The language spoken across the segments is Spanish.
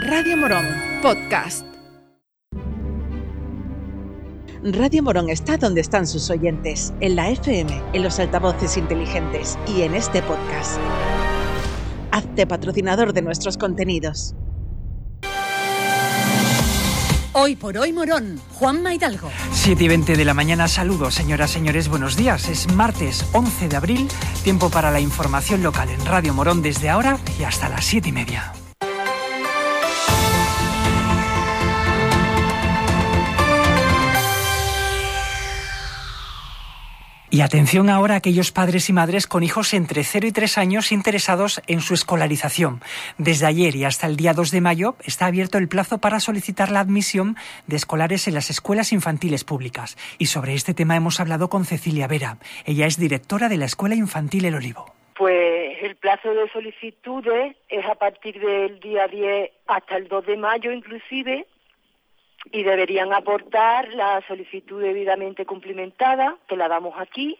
Radio Morón, podcast. Radio Morón está donde están sus oyentes, en la FM, en los altavoces inteligentes y en este podcast. Hazte patrocinador de nuestros contenidos. Hoy por hoy Morón, Juan Maidalgo. 7 y 20 de la mañana, saludos señoras, señores, buenos días. Es martes 11 de abril, tiempo para la información local en Radio Morón desde ahora y hasta las 7 y media. Y atención ahora a aquellos padres y madres con hijos entre 0 y 3 años interesados en su escolarización. Desde ayer y hasta el día 2 de mayo está abierto el plazo para solicitar la admisión de escolares en las escuelas infantiles públicas. Y sobre este tema hemos hablado con Cecilia Vera. Ella es directora de la Escuela Infantil El Olivo. Pues el plazo de solicitudes es a partir del día 10 hasta el 2 de mayo inclusive y deberían aportar la solicitud debidamente cumplimentada, que la damos aquí,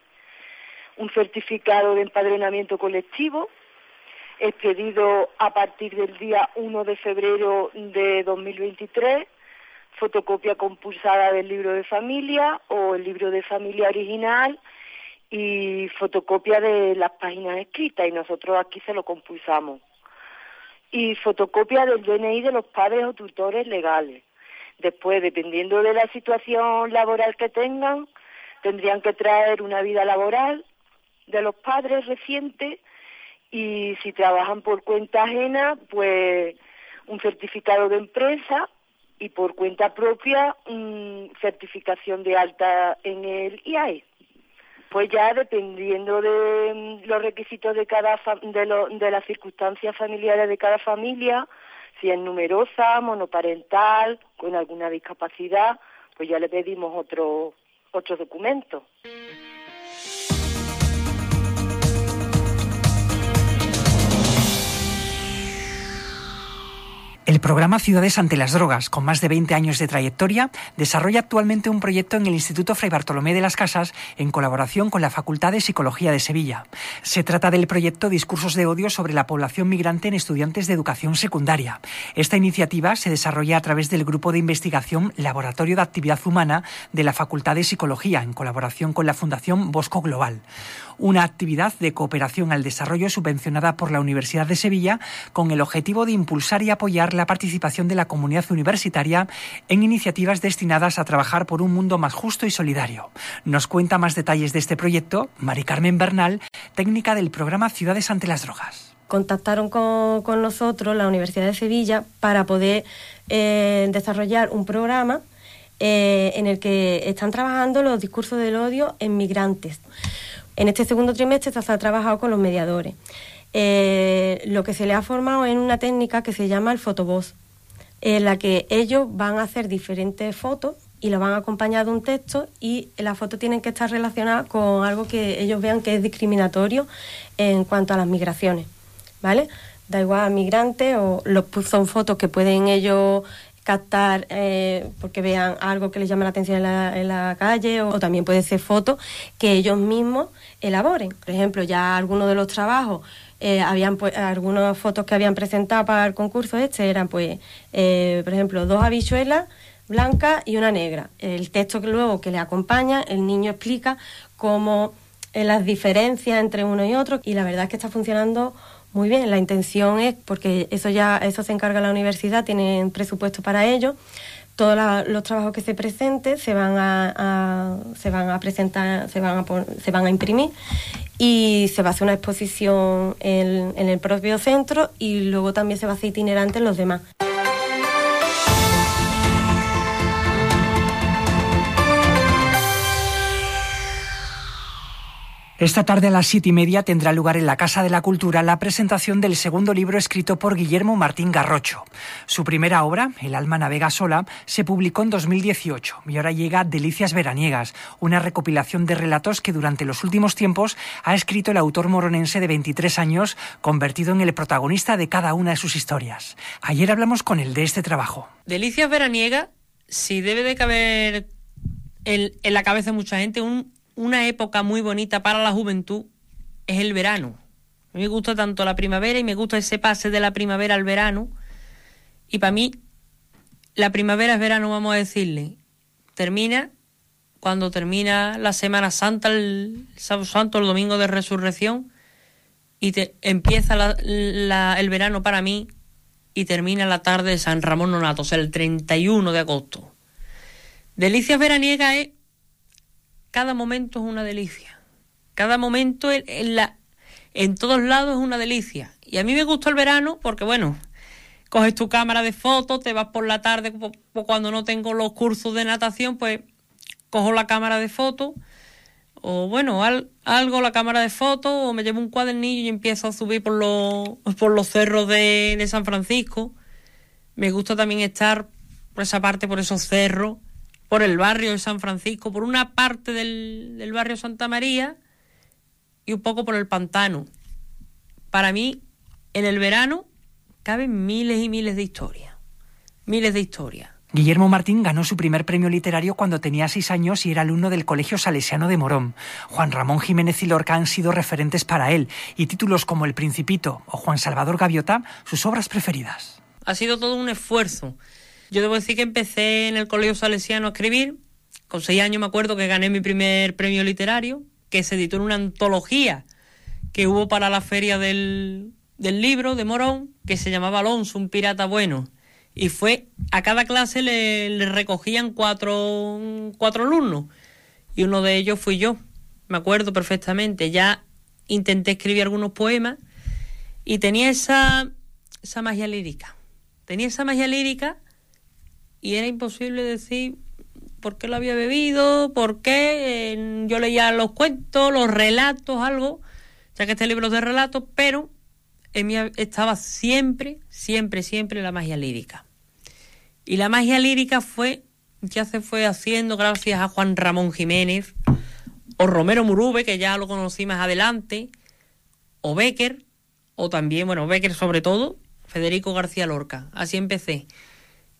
un certificado de empadronamiento colectivo, expedido a partir del día 1 de febrero de 2023, fotocopia compulsada del libro de familia o el libro de familia original y fotocopia de las páginas escritas y nosotros aquí se lo compulsamos. Y fotocopia del DNI de los padres o tutores legales. Después, dependiendo de la situación laboral que tengan, tendrían que traer una vida laboral de los padres reciente y si trabajan por cuenta ajena, pues un certificado de empresa y por cuenta propia, una certificación de alta en el IAE. Pues ya dependiendo de mm, los requisitos de cada de, de las circunstancias familiares de cada familia, si es numerosa, monoparental, con alguna discapacidad, pues ya le pedimos otro, otro documento. El programa Ciudades ante las Drogas, con más de 20 años de trayectoria, desarrolla actualmente un proyecto en el Instituto Fray Bartolomé de las Casas en colaboración con la Facultad de Psicología de Sevilla. Se trata del proyecto Discursos de Odio sobre la población migrante en estudiantes de educación secundaria. Esta iniciativa se desarrolla a través del grupo de investigación Laboratorio de Actividad Humana de la Facultad de Psicología, en colaboración con la Fundación Bosco Global una actividad de cooperación al desarrollo subvencionada por la Universidad de Sevilla con el objetivo de impulsar y apoyar la participación de la comunidad universitaria en iniciativas destinadas a trabajar por un mundo más justo y solidario. Nos cuenta más detalles de este proyecto Mari Carmen Bernal, técnica del programa Ciudades ante las Drogas contactaron con, nosotros, la Universidad de Sevilla, para poder eh, desarrollar un programa eh, en el que están trabajando los discursos del odio en migrantes. En este segundo trimestre se ha trabajado con los mediadores. Eh, lo que se le ha formado es una técnica que se llama el fotovoz, en la que ellos van a hacer diferentes fotos y lo van a acompañar de un texto y las fotos tienen que estar relacionadas con algo que ellos vean que es discriminatorio en cuanto a las migraciones, ¿vale? Da igual migrantes o los, son fotos que pueden ellos captar eh, porque vean algo que les llame la atención en la, calle o, también puede ser fotos que ellos mismos elaboren. Por ejemplo, ya algunos de los trabajos, eh, habían pues, algunas fotos que habían presentado para el concurso este eran, pues, eh, por ejemplo, dos habichuelas blancas y una negra. El texto que luego que le acompaña, el niño explica cómo las diferencias entre uno y otro y la verdad es que está funcionando muy bien, la intención es, porque eso ya eso se encarga la universidad, tienen presupuesto para ello, todos los trabajos que se presenten se van a, se van a presentar, se van a, se van a imprimir y se va a hacer una exposición en, en el propio centro y luego también se va a hacer itinerante en los demás. Esta tarde a las siete y media tendrá lugar en la Casa de la Cultura la presentación del segundo libro escrito por Guillermo Martín Garrocho. Su primera obra, El alma navega sola, se publicó en 2018 y ahora llega Delicias veraniegas, una recopilación de relatos que durante los últimos tiempos ha escrito el autor moronense de 23 años, convertido en el protagonista de cada una de sus historias. Ayer hablamos con él de este trabajo. Delicias veraniega, si debe de caber en, en la cabeza de mucha gente un una época muy bonita para la juventud es el verano. A mí me gusta tanto la primavera y me gusta ese pase de la primavera al verano. Y para mí, la primavera es verano, vamos a decirle. Termina cuando termina la Semana Santa, el Sábado Santo, el Domingo de Resurrección, y te, empieza el verano para mí y termina la tarde de San Ramón Nonato, o sea, el 31 de agosto. Delicias veraniegas es. Cada momento es una delicia. Cada momento en, la, en todos lados es una delicia. Y a mí me gustó el verano porque, bueno, coges tu cámara de fotos, te vas por la tarde, cuando no tengo los cursos de natación, pues cojo la cámara de fotos, o bueno, algo, la cámara de fotos, o me llevo un cuadernillo y empiezo a subir por los, por los cerros de, de San Francisco. Me gusta también estar por esa parte, por esos cerros, por el barrio de San Francisco, por una parte del, del barrio Santa María y un poco por el pantano. Para mí, en el verano caben miles y miles de historias. Miles de historias. Guillermo Martín ganó su primer premio literario cuando tenía seis años y era alumno del Colegio Salesiano de Morón. Juan Ramón Jiménez y Lorca han sido referentes para él y títulos como El Principito o Juan Salvador Gaviota sus obras preferidas. Ha sido todo un esfuerzo. Yo debo decir que empecé en el Colegio Salesiano a escribir. Con seis años me acuerdo que gané mi primer premio literario, que se editó en una antología que hubo para la feria del, del libro de Morón, que se llamaba Alonso, un pirata bueno. Y fue a cada clase le, recogían cuatro, cuatro alumnos. Y uno de ellos fui yo, me acuerdo perfectamente, ya intenté escribir algunos poemas y tenía esa, esa magia lírica, tenía esa magia lírica y era imposible decir por qué lo había bebido, por qué, yo leía los cuentos, los relatos, algo, ya que este libro es de relatos, pero en mí estaba siempre, siempre, siempre la magia lírica. Y la magia lírica fue, ya se fue haciendo gracias a Juan Ramón Jiménez, o Romero Murube, que ya lo conocí más adelante, o Becker, o también, bueno, Becker sobre todo, Federico García Lorca. Así empecé.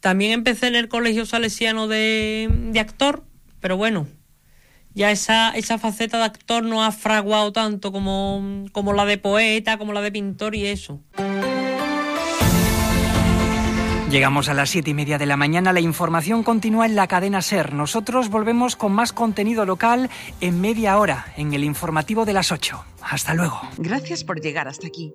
También empecé en el Colegio Salesiano de, de actor, pero bueno, ya esa, esa faceta de actor no ha fraguado tanto como, como la de poeta, como la de pintor y eso. Llegamos a las siete y media de la mañana. La información continúa en la cadena Ser. Nosotros volvemos con más contenido local en media hora, en el informativo de las 8. Hasta luego. Gracias por llegar hasta aquí.